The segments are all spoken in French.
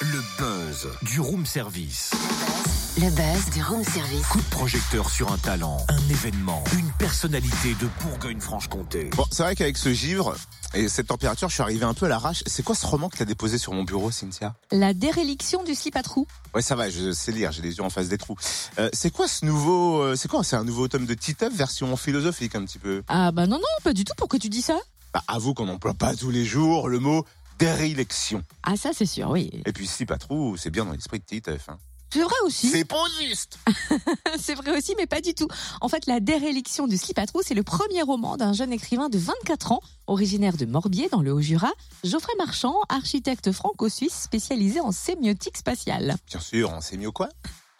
Le buzz du room service. Le buzz du room service. Coup de projecteur sur un talent, un événement, une personnalité de Bourgogne-Franche-Comté. Bon, c'est vrai qu'avec ce givre et cette température, je suis arrivé un peu à l'arrache. C'est quoi ce roman que t'as déposé sur mon bureau, Cynthia? La déréliction du slip à trous. Ouais, ça va, je sais lire, j'ai les yeux en face des trous. Euh, c'est quoi ce nouveau... euh, c'est quoi? C'est un nouveau tome de Titeuf version philosophique un petit peu? Ah bah non, non, pas du tout. Pourquoi tu dis ça? Bah, avoue qu'on n'emploie pas tous les jours le mot dérélection. Ah ça c'est sûr, oui. Et puis si pas trop, c'est bien dans l'esprit de Titeuf. Hein. C'est vrai aussi. C'est pas juste C'est vrai aussi, mais pas du tout. En fait, La déréliction du slip à trous, c'est le premier roman d'un jeune écrivain de 24 ans, originaire de Morbier, dans le Haut-Jura, Geoffrey Marchand, architecte franco-suisse spécialisé en sémiotique spatiale. Bien sûr, on sait mieux quoi?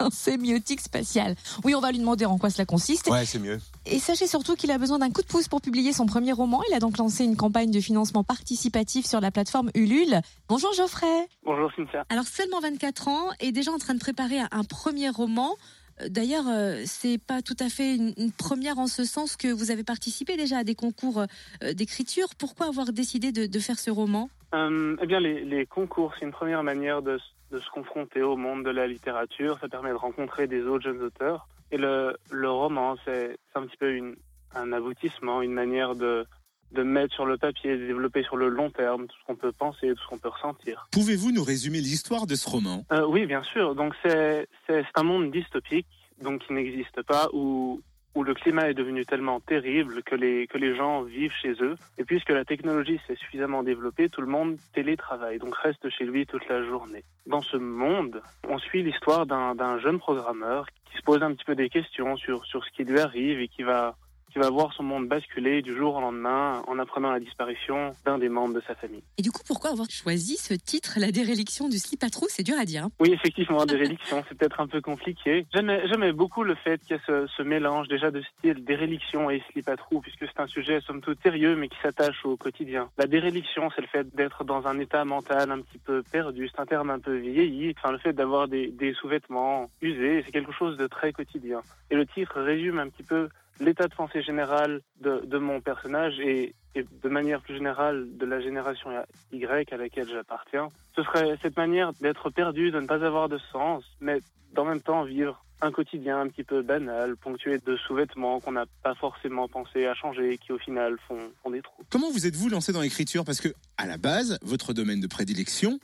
Sémiotique spatiale. Oui, on va lui demander en quoi cela consiste. Ouais, c'est mieux. Et sachez surtout qu'il a besoin d'un coup de pouce pour publier son premier roman. Il a donc lancé une campagne de financement participatif sur la plateforme Ulule. Bonjour Geoffrey. Bonjour Cynthia. Alors seulement 24 ans et déjà en train de préparer un premier roman. Euh, D'ailleurs, euh, c'est pas tout à fait une, première en ce sens que vous avez participé déjà à des concours euh, d'écriture. Pourquoi avoir décidé de, de faire ce roman? Euh, eh bien, les, les concours, c'est une première manière de, de se confronter au monde de la littérature. Ça permet de rencontrer des autres jeunes auteurs. Et le, le roman, c'est un petit peu une, un aboutissement, une manière de, de mettre sur le papier, de développer sur le long terme tout ce qu'on peut penser, tout ce qu'on peut ressentir. Pouvez-vous nous résumer l'histoire de ce roman? Euh, oui, bien sûr. Donc, c'est un monde dystopique, donc qui n'existe pas, où, où le climat est devenu tellement terrible que les, que les gens vivent chez eux. Et puisque la technologie s'est suffisamment développée, tout le monde télétravaille, donc reste chez lui toute la journée. Dans ce monde, on suit l'histoire d'un jeune programmeur qui se pose un petit peu des questions sur, sur ce qui lui arrive et qui va qui va voir son monde basculer du jour au lendemain en apprenant la disparition d'un des membres de sa famille. Et du coup, pourquoi avoir choisi ce titre, La déréliction du slip à trous? C'est dur à dire. hein. Oui, effectivement, déréliction, c'est peut-être un peu compliqué. J'aimais, beaucoup le fait qu'il y ait ce, ce mélange déjà de style déréliction et slip à trous, puisque c'est un sujet somme toute sérieux, mais qui s'attache au quotidien. La déréliction, c'est le fait d'être dans un état mental un petit peu perdu, c'est un terme un peu vieilli, enfin le fait d'avoir des, des sous-vêtements usés, c'est quelque chose de très quotidien. Et le titre résume un petit peu l'état de pensée général de, de mon personnage et, et de manière plus générale de la génération Y à laquelle j'appartiens. Ce serait cette manière d'être perdu, de ne pas avoir de sens, mais d'en même temps vivre un quotidien un petit peu banal, ponctué de sous-vêtements qu'on n'a pas forcément pensé à changer et qui au final font, font des trous. Comment vous êtes-vous lancé dans l'écriture? Parce que, à la base, votre domaine de prédilection,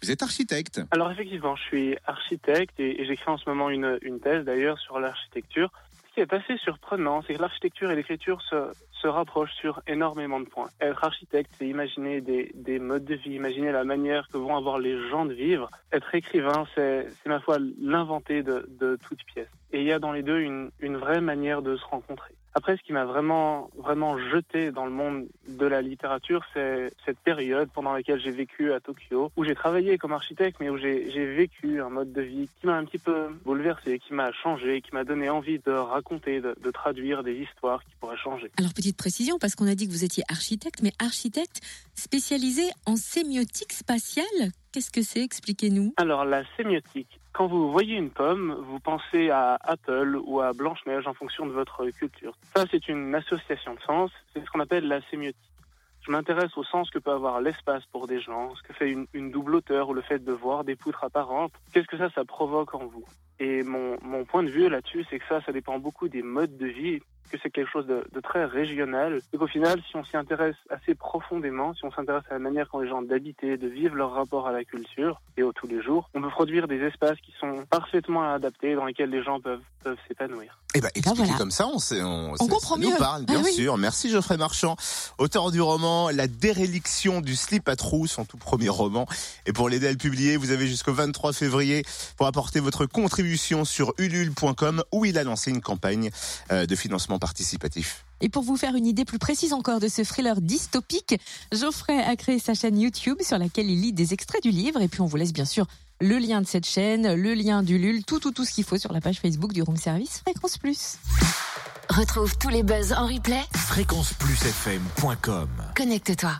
vous êtes architecte. Alors effectivement, je suis architecte et, et j'écris en ce moment une, une thèse d'ailleurs sur l'architecture. Qui est assez surprenant, c'est que l'architecture et l'écriture se, se rapprochent sur énormément de points. Être architecte, c'est imaginer des, des modes de vie, imaginer la manière que vont avoir les gens de vivre. Être écrivain, c'est c'est, ma foi l'inventer de, de toute pièce. Et il y a dans les deux une, une vraie manière de se rencontrer. Après, ce qui m'a vraiment, vraiment jeté dans le monde de la littérature, c'est cette période pendant laquelle j'ai vécu à Tokyo, où j'ai travaillé comme architecte, mais où j'ai vécu un mode de vie qui m'a un petit peu bouleversé, qui m'a changé, qui m'a donné envie de raconter, de, de traduire des histoires qui pourraient changer. Alors petite précision, parce qu'on a dit que vous étiez architecte, mais architecte spécialisé en sémiotique spatiale. Qu'est-ce que c'est? Expliquez-nous. Alors, la sémiotique. Quand vous voyez une pomme, vous pensez à Apple ou à Blanche-Neige en fonction de votre culture. Ça, c'est une association de sens. C'est ce qu'on appelle la sémiotique. Je m'intéresse au sens que peut avoir l'espace pour des gens, ce que fait une, une double hauteur ou le fait de voir des poutres apparentes. Qu'est-ce que ça, ça provoque en vous? Et mon, mon point de vue là-dessus, c'est que ça, ça dépend beaucoup des modes de vie, que c'est quelque chose de, de très régional. Et qu'au final, si on s'y intéresse assez profondément, si on s'intéresse à la manière qu'ont les gens d'habiter, de vivre leur rapport à la culture et au tous les jours, on peut produire des espaces qui sont parfaitement adaptés, dans lesquels les gens peuvent, peuvent s'épanouir. Eh ben, expliqué voilà. comme ça, on, sait, on, comprend ça nous mieux. parle, Ah bien oui. sûr. Merci Geoffrey Marchand, auteur du roman La déréliction du slip à trous, son tout premier roman. Et pour l'aider à le publier, vous avez jusqu'au 23 février pour apporter votre contribution sur ulule.com où il a lancé une campagne euh, de financement participatif. Et pour vous faire une idée plus précise encore de ce thriller dystopique, Geoffrey a créé sa chaîne YouTube sur laquelle il lit des extraits du livre. Et puis on vous laisse bien sûr le lien de cette chaîne, le lien du LUL, tout, tout, tout ce qu'il faut sur la page Facebook du Room Service Fréquence Plus. Retrouve tous les buzz en replay. Fréquenceplusfm.com Connecte-toi.